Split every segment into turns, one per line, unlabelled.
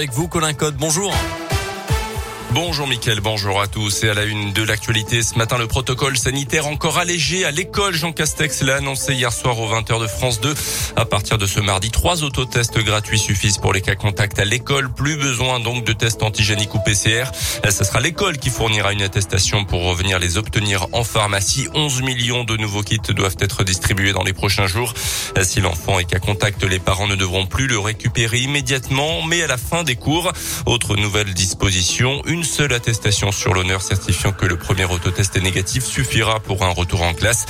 Avec vous, Colin Code, bonjour.
Bonjour Mickaël, bonjour à tous. Et à la une de l'actualité, ce matin, le protocole sanitaire encore allégé à l'école. Jean Castex l'a annoncé hier soir aux 20h de France 2. À partir de ce mardi, trois autotests gratuits suffisent pour les cas contacts à l'école. Plus besoin donc de tests antigéniques ou PCR. Ce sera l'école qui fournira une attestation pour revenir les obtenir en pharmacie. 11 millions de nouveaux kits doivent être distribués dans les prochains jours. Si l'enfant est cas contact, les parents ne devront plus le récupérer immédiatement, mais à la fin des cours. Autre nouvelle disposition, une seule attestation sur l'honneur certifiant que le premier autotest est négatif suffira pour un retour en classe.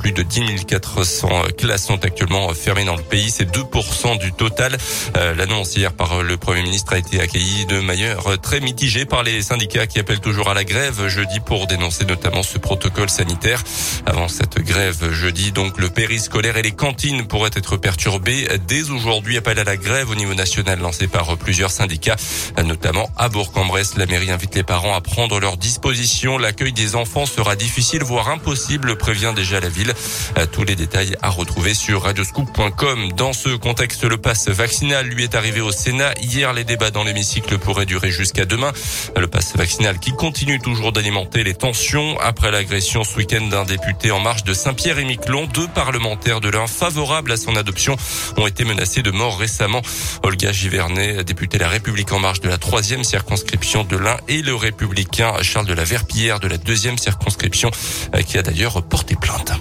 Plus de 10 400 classes sont actuellement fermées dans le pays. C'est 2% du total. Euh, l'annonce hier par le Premier ministre a été accueillie de manière très mitigée par les syndicats qui appellent toujours à la grève jeudi pour dénoncer notamment ce protocole sanitaire. Avant cette grève jeudi, donc le périscolaire et les cantines pourraient être perturbés. Dès aujourd'hui, appel à la grève au niveau national lancé par plusieurs syndicats, notamment à Bourg-en-Bresse. La mairie invite les parents à prendre leurs dispositions. L'accueil des enfants sera difficile, voire impossible, prévient déjà la ville. Euh, tous les détails à retrouver sur radioscoop.com. Dans ce contexte, le pass vaccinal lui est arrivé au Sénat. Hier, les débats dans l'hémicycle pourraient durer jusqu'à demain. Le pass vaccinal qui continue toujours d'alimenter les tensions après l'agression ce week-end d'un député en marche de Saint-Pierre et Miquelon. Deux parlementaires de l'un favorables à son adoption ont été menacés de mort récemment. Olga Givernet, députée La République en marche de la troisième circonscription de et le républicain Charles de la Verpillière de la deuxième circonscription euh, qui a d'ailleurs porté plainte.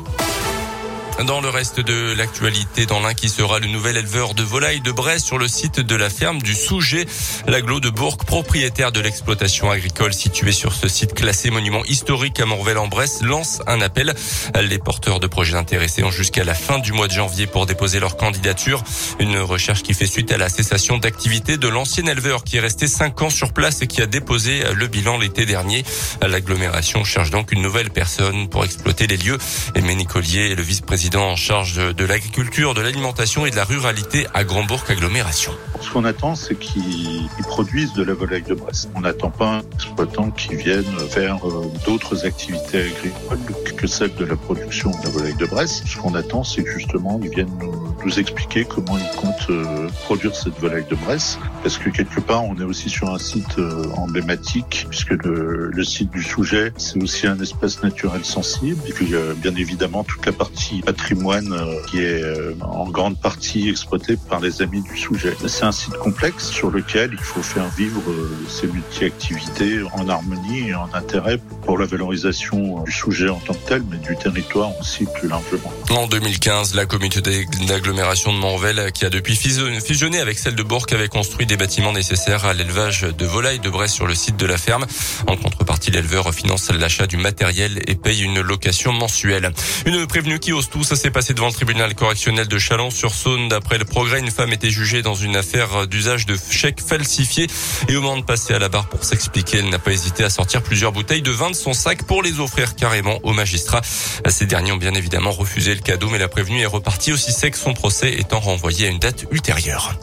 Dans le reste de l'actualité, dans l'un qui sera le nouvel éleveur de volailles de Brest sur le site de la ferme du Souget, l'aglo de Bourg, propriétaire de l'exploitation agricole située sur ce site classé monument historique à Morvel-en-Bresse, lance un appel. Les porteurs de projets intéressés ont jusqu'à la fin du mois de janvier pour déposer leur candidature. Une recherche qui fait suite à la cessation d'activité de l'ancien éleveur qui est resté cinq ans sur place et qui a déposé le bilan l'été dernier. L'agglomération cherche donc une nouvelle personne pour exploiter les lieux. Le vice-président en charge de, l'agriculture, de l'alimentation et de la ruralité à Grandbourg Agglomération.
Ce qu'on attend, c'est qu'ils produisent de la volaille de Brest. On n'attend pas un exploitant qui vienne faire euh, d'autres activités agricoles que celle de la production de la volaille de Brest. Ce qu'on attend, c'est justement, ils viennent nous, expliquer comment ils comptent euh, produire cette volaille de Brest. Parce que quelque part, on est aussi sur un site euh, emblématique, puisque le site du sujet, c'est aussi un espace naturel sensible. Et puis, bien évidemment, toute la partie patrimoine qui est en grande partie exploité par les amis du sujet. C'est un site complexe sur lequel il faut faire vivre euh, ces multi-activités en harmonie et en intérêt pour la valorisation du sujet en tant que tel, mais du territoire aussi plus largement.
En 2015, la communauté d'agglomération de Montvel, qui a depuis fusionné avec celle de Bourg, avait construit des bâtiments nécessaires à l'élevage de volailles de Brest sur le site de la ferme. En contrepartie, l'éleveur finance l'achat du matériel et paye une location mensuelle. Une prévenue qui ose tout, ça s'est passé devant le tribunal correctionnel de Chalon-sur-Saône. D'après le progrès, une femme était jugée dans une affaire d'usage de chèques falsifiés. Et au moment de passer à la barre pour s'expliquer, elle n'a pas hésité à sortir plusieurs bouteilles de vin de son sac pour les offrir carrément aux magistrats. Ces derniers ont bien évidemment refusé le cadeau, mais la prévenue est repartie aussi sec, son procès étant renvoyé à une date ultérieure.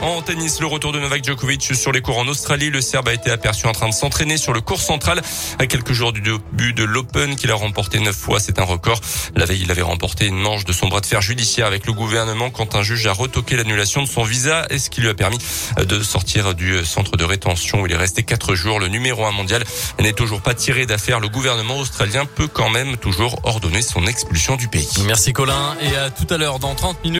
En tennis, le retour de Novak Djokovic sur les cours en Australie. Le Serbe a été aperçu en train de s'entraîner sur le cours central à quelques jours du début de l'Open qu'il a remporté neuf fois. C'est un record. La veille, il avait remporté une manche de son bras de fer judiciaire avec le gouvernement quand un juge a retoqué l'annulation de son visa et ce qui lui a permis de sortir du centre de rétention où il est resté quatre jours. Le numéro un mondial n'est toujours pas tiré d'affaire. Le gouvernement australien peut quand même toujours ordonner son expulsion du pays.
Merci Colin et à tout à l'heure dans 30 minutes.